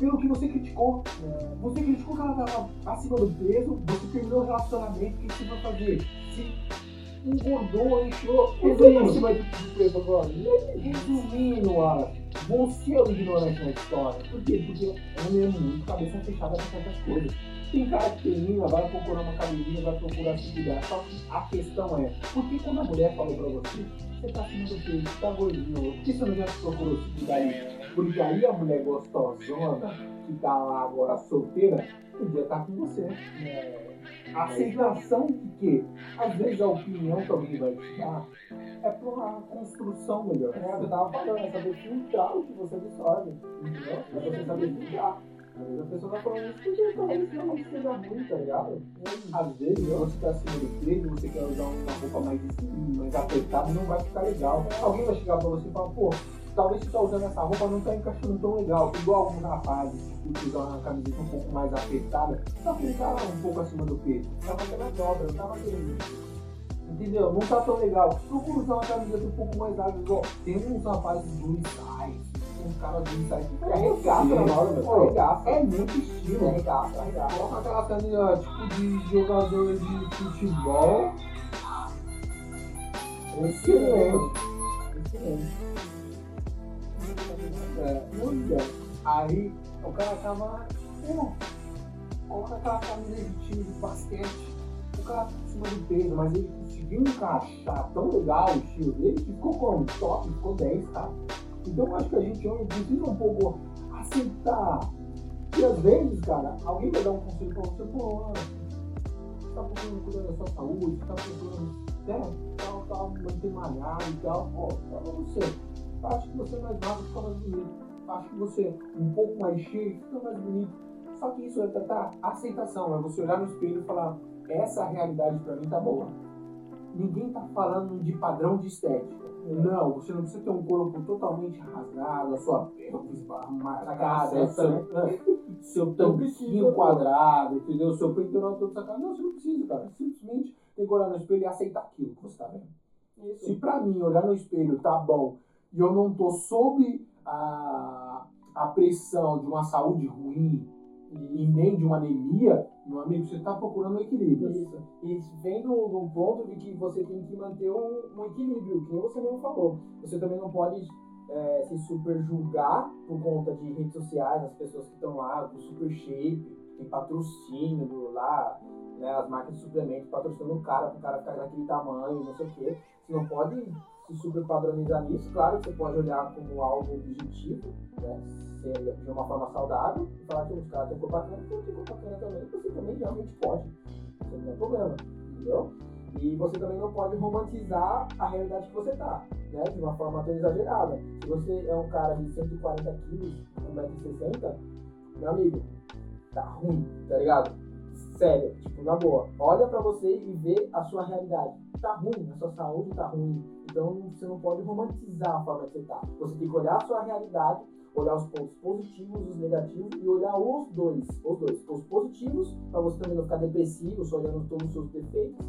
pelo que você criticou. Você criticou que ela tava acima do peso, você terminou o relacionamento, o que você vai fazer? Se engordou, encheu. Você acima de de peso agora? resumindo, Alan, você é o ignorante na história. Por quê? Porque homem é muito cabeça fechada pra certas coisas. Tem cara que termina, vai procurar uma academia, vai procurar se cuidar. Só que a questão é, por que quando a mulher falou pra você, você tá acima do peso, você tá gordinho, por que você não já procurou se cuidar? Porque aí a mulher gostosona, que tá lá agora solteira, podia estar com você. A aceitação de que, às vezes, a opinião que alguém vai te dar é pra uma construção melhor. É, eu tava falando, é saber filtrar o que você absorve, entendeu? É você saber filtrar. Às vezes a pessoa vai falando isso porque talvez ruim, tá ligado? Às vezes você tá acima do peso, você quer usar uma roupa mais, mais apertada, não vai ficar legal. Alguém vai chegar pra você e falar, pô, talvez você tá usando essa roupa, não tá encaixando tão legal. Igual alguns rapazes que usam uma camiseta um pouco mais apertada, só que ele tá um pouco acima do peso. Tá fazendo a dobra, não tá fazendo Entendeu? Não tá tão legal. Procura usar uma camiseta um pouco mais larga, igual tem uns rapazes do size, uns caras do que É regaça na hora, meu. É regaça. É muito estilo. É regaça, é. Coloca aquela camisa tipo de jogador de futebol. Excelente. Excelente. É, olha. Aí o cara tava. Pô, coloca aquela camisa de time de basquete. O cara tá acima do peso, mas ele conseguiu encaixar tão legal o estilo dele que ficou como? Top, ficou 10, cara. Então acho que a gente homem precisa um pouco aceitar. E às vezes, cara, alguém vai dar um conselho pra você, pô, Ana, você tá procurando cuidar da sua saúde, você tá procurando, né, tal, tal, manter malhado e tal, pô, fala você. Eu acho que você é mais magro fica mais bonito. Acho que você um pouco mais cheio fica mais bonito. Só que isso é tratar aceitação, é você olhar no espelho e falar, essa realidade pra mim tá boa. Ninguém tá falando de padrão de estética. Não, você não precisa ter um corpo totalmente rasgado, a sua pelvis marcada, seu, (laughs) seu tanquinho quadrado, entendeu? Seu peitoral todo sacado. Não, você não precisa, cara. Simplesmente tem que olhar no espelho e aceitar aquilo que você tá vendo. Se pra mim olhar no espelho tá bom e eu não tô sob a, a pressão de uma saúde ruim e nem de uma anemia, meu amigo, você tá procurando um equilíbrio. Isso. E vem de um ponto de que você tem que manter um, um equilíbrio, que você mesmo falou. Você também não pode é, se super julgar por conta de redes sociais, as pessoas que estão lá, do super shape, tem patrocínio do, lá, né, as marcas de suplemento patrocinando o cara pro cara ficar daquele tamanho, não sei o quê. Você não pode se super padronizar nisso. Claro que você pode olhar como algo objetivo, né? de uma forma saudável e falar que os caras têm cor bacana, eu tenho cor bacana também, você também realmente pode. Isso não é problema, entendeu? E você também não pode romantizar a realidade que você tá, né? De uma forma tão exagerada. Se você é um cara de 140 quilos, 1,60m, meu amigo, tá ruim, tá ligado? Sério, tipo, na boa. Olha pra você e vê a sua realidade. Tá ruim, a sua saúde tá ruim. Então você não pode romantizar a forma que você tá. Você tem que olhar a sua realidade olhar os pontos positivos, os negativos e olhar os dois, os dois, os positivos para você também não ficar depressivo, só olhando todos os seus defeitos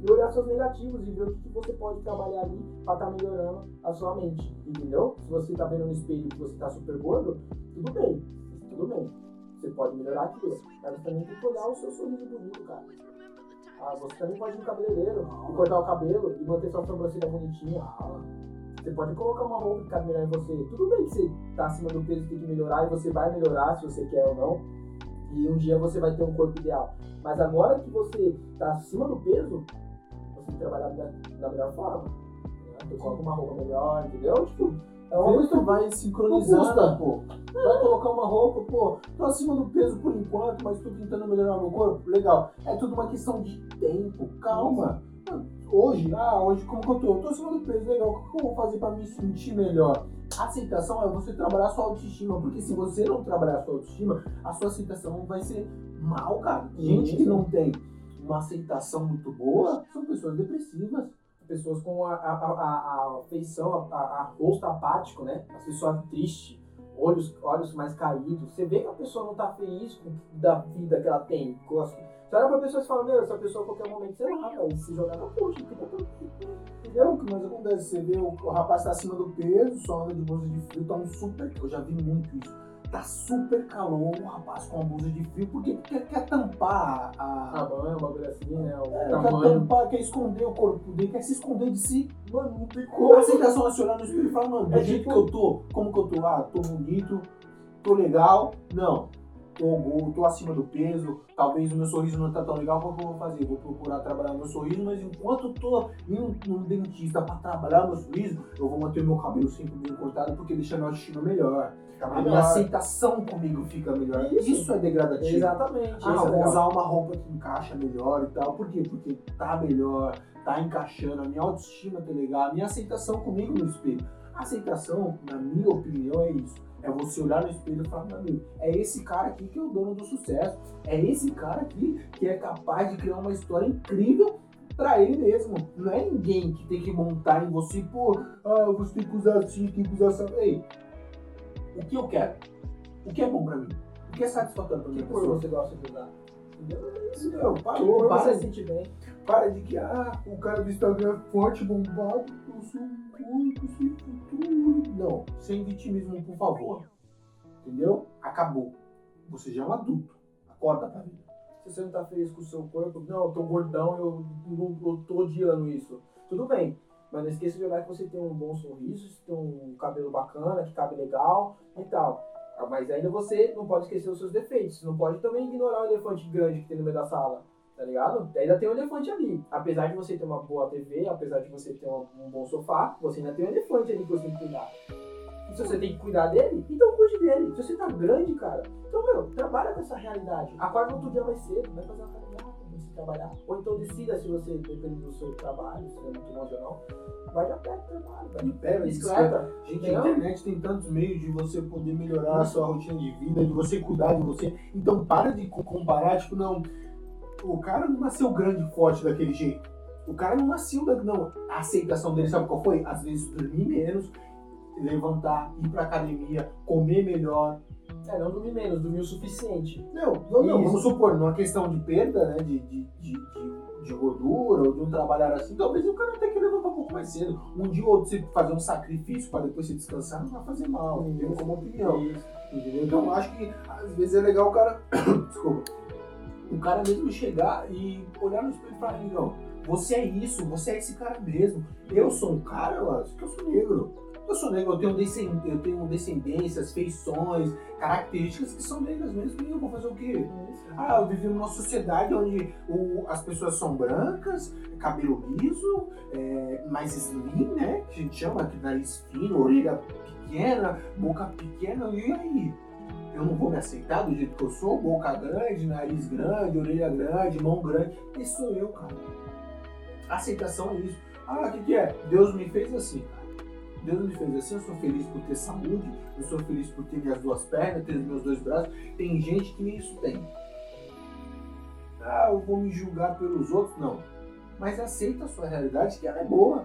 e olhar seus negativos e ver o que você pode trabalhar ali para estar tá melhorando a sua mente, entendeu? Se você tá vendo no espelho que você tá super gordo, tudo bem, tudo bem, você pode melhorar aquilo, mas também tem que olhar o seu sorriso bonito, cara. Ah, você também pode ir no cabeleireiro e cortar o cabelo e manter sua sobrancelha bonitinha. Você pode colocar uma roupa que cabe melhor em você. Tudo bem que você tá acima do peso, tem que melhorar e você vai melhorar se você quer ou não. E um dia você vai ter um corpo ideal. Mas agora que você tá acima do peso, você tem que trabalhar da, da melhor forma. Você coloca uma roupa melhor, entendeu? Tipo, é uma coisa que vai sincronizando, pô. Vai colocar uma roupa, pô, tô acima do peso por enquanto, mas tô tentando melhorar meu corpo, legal. É tudo uma questão de tempo, calma. hoje, ah, hoje como que eu tô? Eu tô acima do peso, legal. O que eu vou fazer pra me sentir melhor? A aceitação é você trabalhar sua autoestima, porque se você não trabalhar sua autoestima, a sua aceitação vai ser mal, cara. Gente que não tem uma aceitação muito boa são pessoas depressivas. Pessoas com a, a, a, a feição, a, a rosto apático, né? As pessoas tristes, olhos, olhos mais caídos. Você vê que a pessoa não tá feliz com, da vida que ela tem. Você olha pra pessoa e fala, meu, essa pessoa a qualquer momento, sei lá, vai se jogar na puxa, que tá? O que mais acontece? Você vê o, o rapaz tá acima do peso, só anda de bolsa de frio, tá um super. Eu já vi muito isso tá super calor, o rapaz com a blusa de frio, porque quer, quer tampar a. A banha, uma bagulho assim, né? O É, quer tampar, quer esconder o corpo dele, quer se esconder de si. Mano, não tem como. A aceitação é se olhar no espelho e falar, mano, do É jeito tipo- que eu tô, como que eu tô? Ah, tô bonito, tô legal. Não. Tô, gordo, tô acima do peso, talvez o meu sorriso não tá tão legal, o que eu vou fazer? Vou procurar trabalhar meu sorriso, mas enquanto eu tô indo num dentista pra trabalhar meu sorriso, eu vou manter meu cabelo sempre bem cortado, porque deixa minha autoestima melhor. Fica A minha melhor. aceitação comigo fica melhor. Isso. Isso, é degradativo. Exatamente. Ah, é vou legal. usar uma roupa que encaixa melhor e tal. Por quê? Porque tá melhor, tá encaixando, a minha autoestima tá legal, a minha aceitação comigo no espelho. A aceitação, na minha opinião, é isso. É você olhar no espelho e falar, meu amigo, é esse cara aqui que é o dono do sucesso. É esse cara aqui que é capaz de criar uma história incrível pra ele mesmo. Não é ninguém que tem que montar em você, pô, ah, você tem que usar assim, tem que usar assim. Ei, o que eu quero? O que é bom pra mim? O que é satisfatório pra Que minha cor você gosta de usar? Que parou, para, você se sente bem? para de que, ah, o cara do Instagram é forte, bombado, eu sou um corpo sem futuro. Não, sem vitimismo, por favor. Entendeu? Acabou. Você já é um adulto. Acorda pra vida. Se você não tá feliz com o seu corpo, não, eu tô gordão, eu, não- eu tô odiando isso. Tudo bem, mas não esqueça de olhar que você tem um bom sorriso, você tem um cabelo bacana, que cabe legal e tal. Mas ainda você não pode esquecer os seus defeitos. Você não pode também ignorar o elefante grande que tem no meio da sala, tá ligado? Ainda tem um elefante ali. Apesar de você ter uma boa TV, apesar de você ter um, bom sofá, você ainda tem um elefante ali que você tem que cuidar. E se você tem que cuidar dele, então cuide dele. Se você tá grande, cara, então, meu, trabalha com essa realidade. Acorda outro dia mais cedo, vai fazer uma caminhada, se trabalhar. Ou então decida se você, depende do seu trabalho, se é muito longe ou não, vai de a pé pro trabalho, vai de pé, bicicleta. Gente, a internet tem tantos meios de você poder melhorar a sua rotina de vida, de você cuidar de você. Então para de co- comparar, tipo, não. O cara não nasceu grande e forte daquele jeito. O cara não nasceu da. Não, a aceitação dele, sabe qual foi? Às vezes dormir menos, levantar, ir pra academia, comer melhor. É, não dormir menos, dormir o suficiente. Não, não, não, Isso. vamos supor, numa questão de perda, né, de, de, de, de- gordura ou de um trabalhar assim, talvez o cara tenha que levantar um pouco mais cedo. Um dia ou outro você fazer um sacrifício para depois se descansar não vai fazer mal, entendeu? Como opinião. Isso. Entendeu? Então eu acho que às vezes é legal o cara. (coughs) Desculpa. O cara mesmo chegar e olhar no espelho e falar, não, você é isso, você é esse cara mesmo. Eu sou um cara, ó, que eu sou negro. Eu sou negro, eu tenho, descend... eu tenho descendências, feições, características que são negras mesmo. E eu vou fazer o quê? Ah, eu vivi numa sociedade onde o- as pessoas são brancas, cabelo liso, é, mais slim, né? Que a gente chama, que nariz fino, orelha pequena, boca pequena, e aí? Eu não vou me aceitar do jeito que eu sou? Boca grande, nariz grande, orelha grande, mão grande. Esse sou eu, cara. Aceitação é isso. Ah, o que, que é? Deus me fez assim, cara. Deus me fez assim, eu sou feliz por ter saúde, eu sou feliz por ter minhas duas pernas, ter meus dois braços. Tem gente que nem isso tem. Ah, eu vou me julgar pelos outros. Não. Mas aceita a sua realidade, que ela é boa.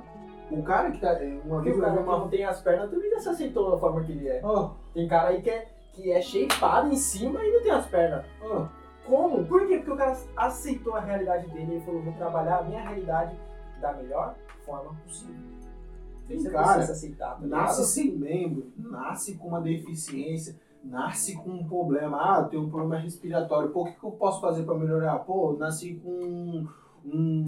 O cara que tá. é, Uma vez o cara que não tem as pernas também já se aceitou da forma que ele é. Ah, Tem cara aí que é, que é shapeado em cima e não tem as pernas. ah, Como? Por quê? Porque o cara aceitou a realidade dele e falou, vou trabalhar a minha realidade da melhor forma possível. Tem Você cara, aceitar, tá nasce sem membro, nasce com uma deficiência, nasce com um problema. Ah, eu tenho um problema respiratório. Pô, o que, que eu posso fazer para melhorar? Pô, eu nasci com um. um,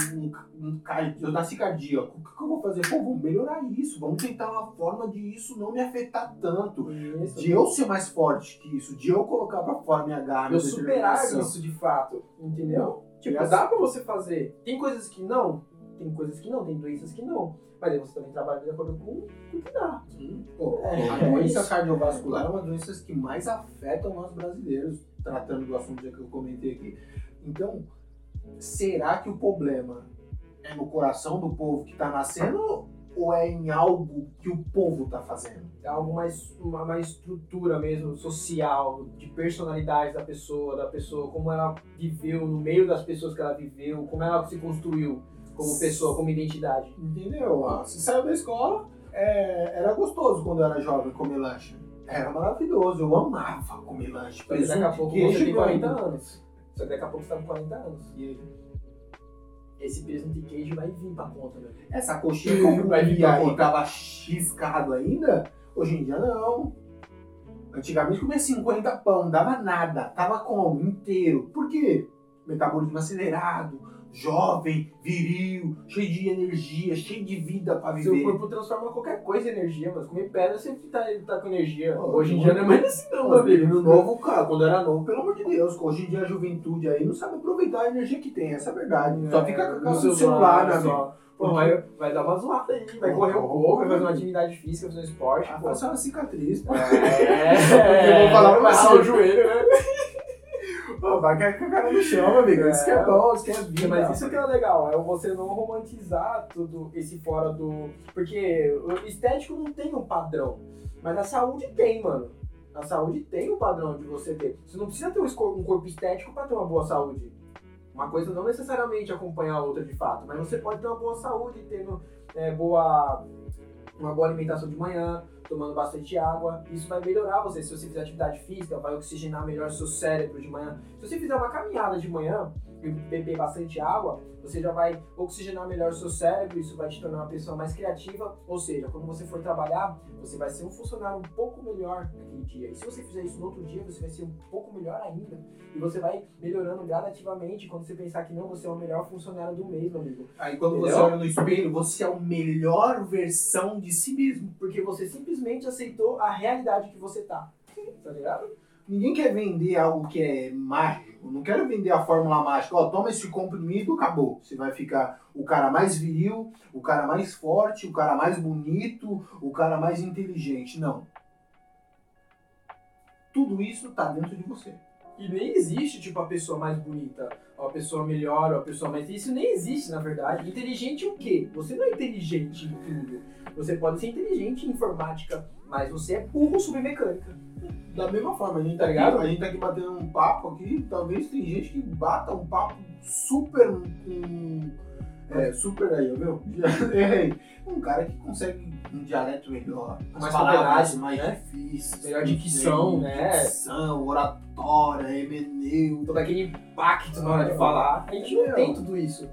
um eu nasci cardíaco. O que, que eu vou fazer? Pô, vamos melhorar isso. Vamos tentar uma forma de isso não me afetar tanto. Isso. De eu ser mais forte que isso, de eu colocar pra fora minha garra, eu superar isso de fato, entendeu? Tipo, Essa- dá pra você fazer. Tem coisas que não, tem coisas que não, tem doenças que não. Mas aí você também trabalha de acordo com o que dá. Sim. Pô, É, a é doença isso. cardiovascular é uma das doenças que mais afetam nós brasileiros, tratando do assunto que eu comentei aqui. Então, será que o problema é no coração do povo que tá nascendo ou é em algo que o povo tá fazendo? É algo mais, uma, uma estrutura mesmo, social, de personalidade da pessoa, da pessoa, como ela viveu no meio das pessoas que ela viveu, como ela se construiu como pessoa, como identidade. Entendeu? Ah, Você saiu da escola, é, era gostoso quando eu era jovem comer lanche. Era maravilhoso, eu amava comer lanche. Só que daqui a pouco você tem e 40 bacon. anos. Só que daqui a pouco você tá com 40 anos. E esse presunto e queijo vai vir pra conta, meu. Essa coxinha que eu (laughs) Vai vir pra conta. tava xiscado ainda, hoje em dia não. Antigamente comia 50 pão, dava nada, tava como? Inteiro. Por quê? Metabolismo acelerado, jovem, viril, cheio de energia, cheio de vida pra Seu viver. corpo transforma qualquer coisa em energia, mas comer pedra sempre tá, tá com energia. Hoje em dia não é mais assim não, meu amigo. novo, cara, quando era novo, pelo amor de Deus, hoje em dia a juventude aí não sabe aproveitar a energia que tem, essa é a verdade. Só fica com no cara do celular, né, amigo? Pô, vai, vai dar uma zoada aí, vai correr um pouco, vai fazer uma atividade física, fazer um esporte. Ah, pô. Faça uma cicatriz, pô. É, (laughs) Eu vou falar pra ralar o joelho, né? Pô, vai cair com a cara no chão, amigo. Isso que é bom, isso que é vida. Mas isso que é legal, é você não romantizar tudo esse fora do. Porque o estético não tem um padrão. Mas a saúde tem, mano. A saúde tem um padrão de você ter. Você não precisa ter um corpo estético pra ter uma boa saúde. Uma coisa não necessariamente acompanha a outra de fato, mas você pode ter uma boa saúde tendo é, boa, uma boa alimentação de manhã, tomando bastante água. Isso vai melhorar você. Se você fizer atividade física, vai oxigenar melhor seu cérebro de manhã. Se você fizer uma caminhada de manhã beber bastante água, você já vai oxigenar melhor o seu cérebro, isso vai te tornar uma pessoa mais criativa, ou seja, quando você for trabalhar, você vai ser um funcionário um pouco melhor naquele dia. E se você fizer isso no outro dia, você vai ser um pouco melhor ainda. E você vai melhorando gradativamente, quando você pensar que não, você é o melhor funcionário do mês, meu amigo. Aí quando você Entendeu? olha no espelho, você é a melhor versão de si mesmo. Porque você simplesmente aceitou a realidade que você tá. Tá ligado? Ninguém quer vender algo que é mágico. Não quero vender a fórmula mágica. Ó, toma esse comprimido, acabou. Você vai ficar o cara mais viril, o cara mais forte, o cara mais bonito, o cara mais inteligente. Não. Tudo isso tá dentro de você. E nem existe, tipo, a pessoa mais bonita, ou a pessoa melhor, ou a pessoa mais. Isso nem existe, na verdade. Inteligente o quê? Você não é inteligente em tudo. Você pode ser inteligente em informática, mas você é burro sobre mecânica. Da mesma forma, a gente Tá ligado? aqui, a gente tá aqui batendo um papo aqui, talvez tem gente que bata um papo super com. É, super aí, viu? (laughs) Um cara que consegue um dialeto melhor, as Mais palavras mais né? difíceis. Melhor dicção, né? Dicção, oratória, hemeneu. Todo aquele impacto na hora de falar. A gente não Entendeu? tem tudo isso.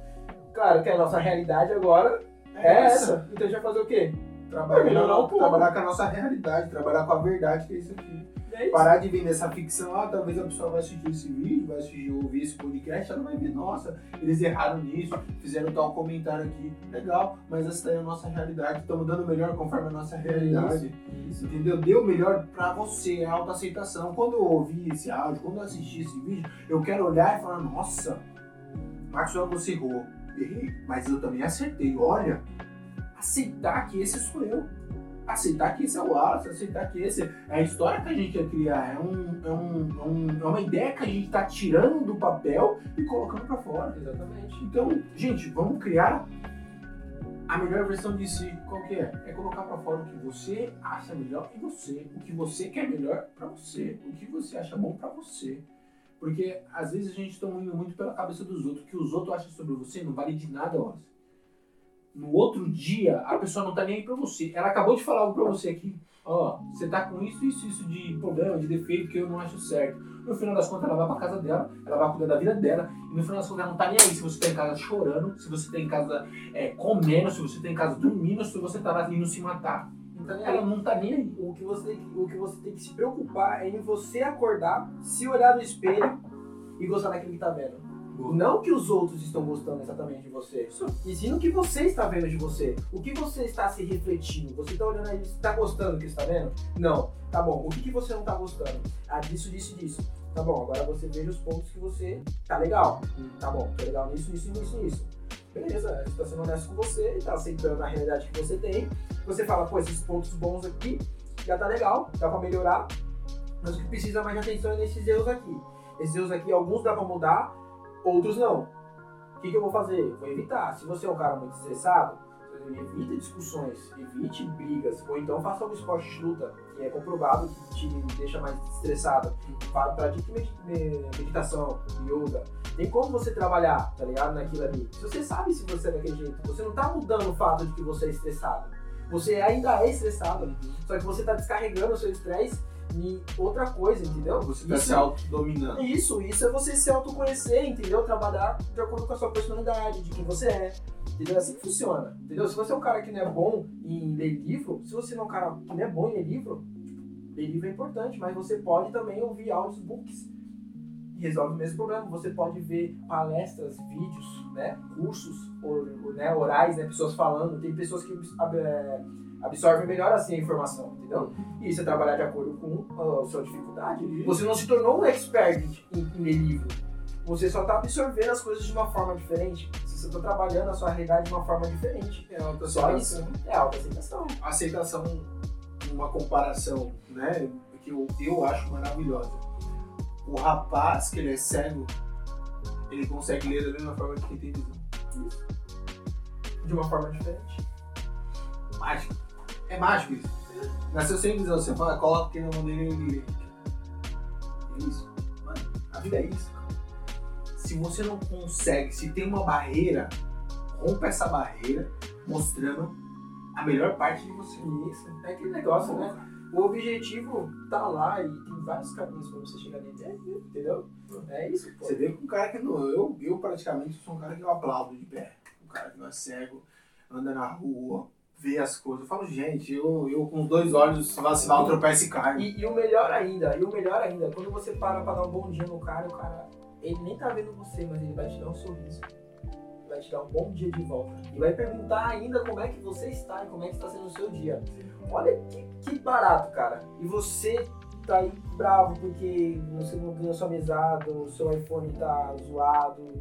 Claro que a nossa realidade agora é essa. Então a gente vai fazer o quê? Trabalhar, Melhorar um pouco. trabalhar com a nossa realidade, trabalhar com a verdade que é isso aqui. Isso. Parar de vender essa ficção, ah, talvez a pessoa vai assistir esse vídeo, vai assistir, ouvir esse podcast, ela vai ver, nossa, eles erraram nisso, fizeram tal comentário aqui, legal, mas essa daí é a nossa realidade, estamos dando o melhor conforme a nossa realidade, entendeu? Dê o melhor pra você, a autoaceitação. Quando eu ouvi esse áudio, quando eu assisti esse vídeo, eu quero olhar e falar, nossa, Maxwell, você errou, errei, mas eu também acertei, olha, aceitar que esse sou eu. Aceitar que esse é o Wallace, aceitar que esse é a história que a gente quer criar, é, um, é, um, é, um- é uma ideia que a gente está tirando do papel e colocando para fora. Exatamente. Então, gente, vamos criar a melhor versão de si. Qual que é? É colocar para fora o que você acha melhor que você, o que você quer melhor para você, o que você acha bom para você. Porque às vezes a gente está indo muito pela cabeça dos outros, o que os outros acham sobre você não vale de nada, Wallace. No outro dia, a pessoa não tá nem aí pra você. Ela acabou de falar algo pra você aqui. Ó, você tá com isso, isso, isso de problema, de defeito que eu não acho certo. No final das contas, ela vai pra casa dela, ela vai cuidar da vida dela, e no final das contas, ela não tá nem aí se você tá em casa chorando, se você tá em casa é, comendo, se você tá em casa dormindo, se você tá lá indo se matar. Então, Ela não tá nem aí. o que você o que você tem que se preocupar é em você acordar, se olhar no espelho e gostar daquilo que tá vendo. Não que os outros estão gostando exatamente de você, e sim o que você está vendo de você. O que você está se refletindo. Você está olhando aí, está gostando do que está vendo? Não. Tá bom. O que, que você não está gostando? Ah, disso, disso, disso. Tá bom, agora você veja os pontos que você tá legal. Tá bom, tá legal nisso, nisso, nisso, nisso. Beleza, você tá sendo honesto com você, tá aceitando a realidade que você tem. Você fala, pô, esses pontos bons aqui já tá legal, dá pra melhorar. Mas o que precisa mais de atenção é nesses erros aqui. Esses erros aqui, alguns dá pra mudar, outros não. O que, que eu vou fazer? Eu Vou evitar. Se você é um cara muito estressado, evita discussões, evite brigas, ou então faça um esporte de luta, que é comprovado que te deixa mais estressado. Pratique med- me- meditação, yoga. Tem como você trabalhar, tá ligado? Naquilo ali. Se você sabe se você é daquele jeito, você não tá mudando o fato de que você é estressado. Você ainda é estressado, só que você tá descarregando o seu estresse em outra coisa, entendeu? Você tá Isso- se autodominando. isso, isso é você se autoconhecer, entendeu? Trabalhar de acordo com a sua personalidade, de quem você é. Entendeu? É assim que funciona. Entendeu? Se você é um cara que não é bom em ler livro, se você não é um cara que não é bom em ler livro, ler livro é importante, mas você pode também ouvir audiobooks e resolve o mesmo problema. Você pode ver palestras, vídeos, né? Cursos or- né? orais, né? Pessoas falando. Tem pessoas que é, absorvem melhor assim a informação, entendeu? E isso é trabalhar de acordo com ah, a sua dificuldade. Você não se tornou um expert em, em ler livro. Você só está absorvendo as coisas de uma forma diferente. Você está trabalhando a sua realidade de uma forma diferente. É uma Só isso. É autoaceitação. aceitação, uma comparação, né, que eu, eu acho maravilhosa. O rapaz que ele é cego, ele consegue ler da mesma forma que quem tem visão. De uma forma diferente. Mágico. É mágico isso. Nasceu sem visão, você fala, coloca mão dele e ele É isso. Mano, a vida é isso, cara. Se você não consegue, se tem uma barreira, rompa essa barreira mostrando a melhor parte de você. Isso. É aquele negócio, né? O objetivo tá lá e tem vários caminhos pra você chegar nele. É, entendeu? É isso, pô. Você vê que um cara que não. Eu, eu praticamente sou um cara que eu aplaudo de pé. Um cara que não é cego, anda na rua, vê as coisas. Eu falo, gente, eu, eu com os dois olhos vacilar, eu tropeço e caio. E, e o melhor ainda, e o melhor ainda, quando você para pra dar um bom dia no cara, o cara, ele nem tá vendo você, mas ele vai te dar um sorriso. Vai te dar um bom dia de volta. E vai perguntar ainda como é que você está e como é que está sendo o seu dia. Olha que, que barato, cara. E você tá aí bravo porque você não ganhou sua mesada, o seu iPhone tá zoado.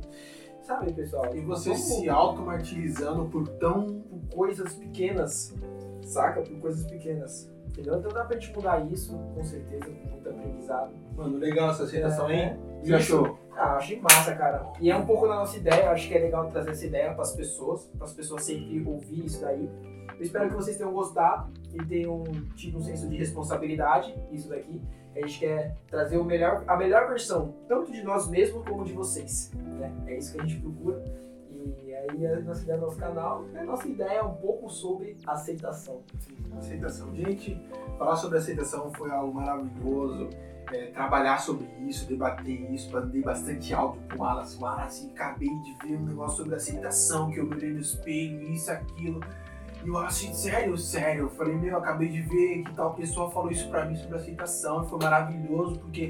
Sabe, pessoal? E você Vamos- se auto-martirizando por tão. por coisas pequenas, saca? Por coisas pequenas. Entendeu? Então dá pra gente mudar isso, com certeza, com muito aprendizado. Mano, legal essa aceitação, É. hein? O que você achou? Ah, achei massa, cara. E é um pouco da nossa ideia, eu acho que é legal trazer essa ideia pras pessoas, para as pessoas sempre ouvir isso daí. Eu espero que vocês tenham gostado e tenham tido um senso de responsabilidade, isso daqui. A gente quer trazer o melhor, a melhor versão, tanto de nós mesmos como de vocês. Né? É isso que a gente procura. E aí a nossa ideia do nosso canal, a nossa ideia é um pouco sobre aceitação. Aceitação. Gente, falar sobre aceitação foi algo maravilhoso. É, trabalhar sobre isso, debater isso, mandei bastante áudio pro Wallace. Wallace, acabei de ver um negócio sobre aceitação, que eu me no espelho, isso, aquilo. E o Wallace, sério, sério. Eu falei, meu, acabei de ver que tal pessoa falou isso pra mim sobre aceitação. E foi maravilhoso, porque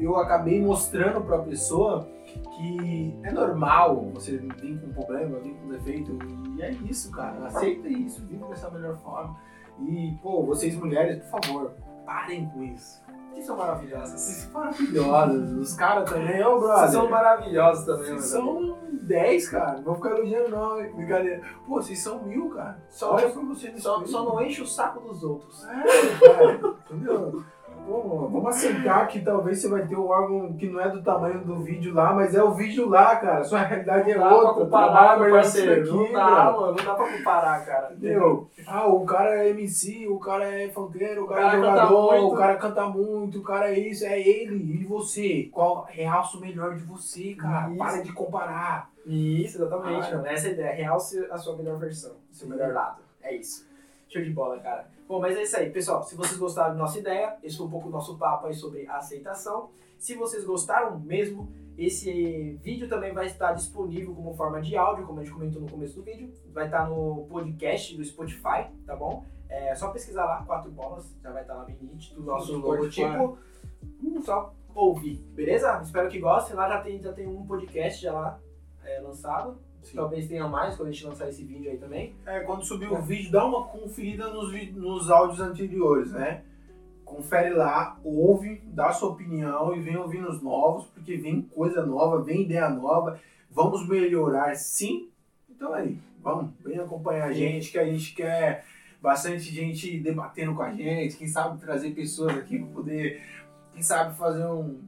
eu acabei mostrando pra pessoa que é normal você vir com problema, vir com defeito. E é isso, cara. Aceita isso, vive dessa melhor forma. E, pô, vocês mulheres, por favor, parem com isso. Vocês são maravilhosas. Vocês são maravilhosas. Os caras também, ô, brother. Vocês são maravilhosos também, Vocês mano. são 10, cara. Não vou ficar elogiando, não. hein? Brincadeira. Pô, vocês são mil, cara. Só, Olha pra você só, só não enche o saco dos outros. É, cara. Entendeu? Pô, vamos aceitar que talvez você vai ter um órgão que não é do tamanho do vídeo lá, mas é o vídeo lá, cara. Sua realidade é Não dá pra outra. comparar, meu melhor parceiro. isso Não dá, cara. mano. Não dá pra comparar, cara. Entendeu? Ah, o cara é MC, o cara é funkeiro, o cara, cara é jogador, o cara canta muito, o cara é isso, é ele. E você? Qual realça o melhor de você, cara? Isso. Para de comparar. Isso, exatamente, Ah, mano. Essa é a ideia. Realce a sua melhor versão, seu melhor lado. É isso. Show de bola, cara. Bom, mas é isso aí, pessoal. Se vocês gostaram da nossa ideia, esse foi um pouco o nosso papo aí sobre aceitação. Se vocês gostaram mesmo, esse vídeo também vai estar disponível como forma de áudio, como a gente comentou no começo do vídeo. Vai estar no podcast do Spotify, tá bom? É só pesquisar lá, quatro bolas, já vai estar lá bem nítido, o nosso logotipo. Hum, só ouvir, beleza? Espero que gostem. Lá já tem, já tem um podcast já lá é, lançado. Sim. Talvez tenha mais quando a gente lançar esse vídeo aí também. É, quando subir o vídeo, dá uma conferida nos, nos áudios anteriores, né? Confere lá, ouve, dá sua opinião e vem ouvindo os novos, porque vem coisa nova, vem ideia nova. Vamos melhorar sim. Então aí, vamos, vem acompanhar a gente, que a gente quer bastante gente debatendo com a gente, quem sabe trazer pessoas aqui para poder, quem sabe fazer um,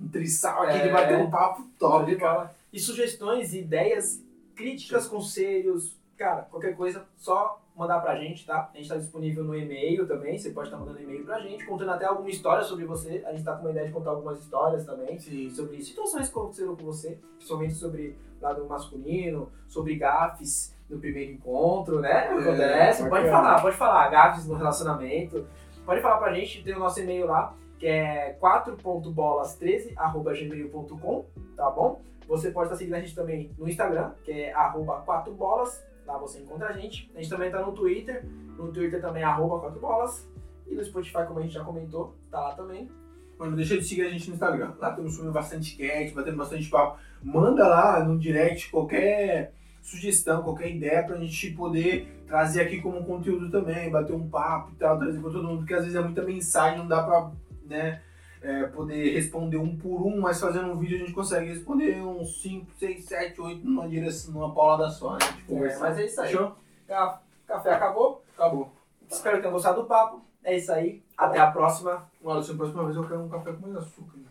um trissal aqui É. de bater um papo top. Bola. E sugestões, ideias, críticas, conselhos, cara, qualquer coisa, só mandar pra gente, tá? A gente tá disponível no e-mail também, você pode estar mandando e-mail pra gente, contando até alguma história sobre você. A gente tá com uma ideia de contar algumas histórias também, Sim. sobre situações que aconteceram com você, principalmente sobre lado masculino, sobre gafes no primeiro encontro, né? Acontece, pode bacana. falar, pode falar, gafes no relacionamento. Pode falar pra gente, tem o nosso e-mail lá, que é 4.bolas13.gmail.com, tá bom? Você pode estar seguindo a gente também no Instagram, que é arroba 4bolas, lá você encontra a gente. A gente também tá no Twitter, no Twitter também é arroba 4bolas. E no Spotify, como a gente já comentou, tá lá também. Mano, deixa de seguir a gente no Instagram. Lá estamos subindo bastante cat, batendo bastante papo. Manda lá no direct qualquer sugestão, qualquer ideia pra gente poder trazer aqui como conteúdo também, bater um papo e tal, trazer pra todo mundo, porque às vezes é muita mensagem, não dá pra, né, é, poder responder um por um, mas fazendo um vídeo a gente consegue responder uns 5, 6, 7, 8 numa direção, numa paulada só, né? De conversar. mas é isso aí. Fechou? Ca- Café acabou. Acabou. Espero que tenham gostado do papo. É isso aí. Até a próxima. Se a próxima vez eu quero um café com mais açúcar. né?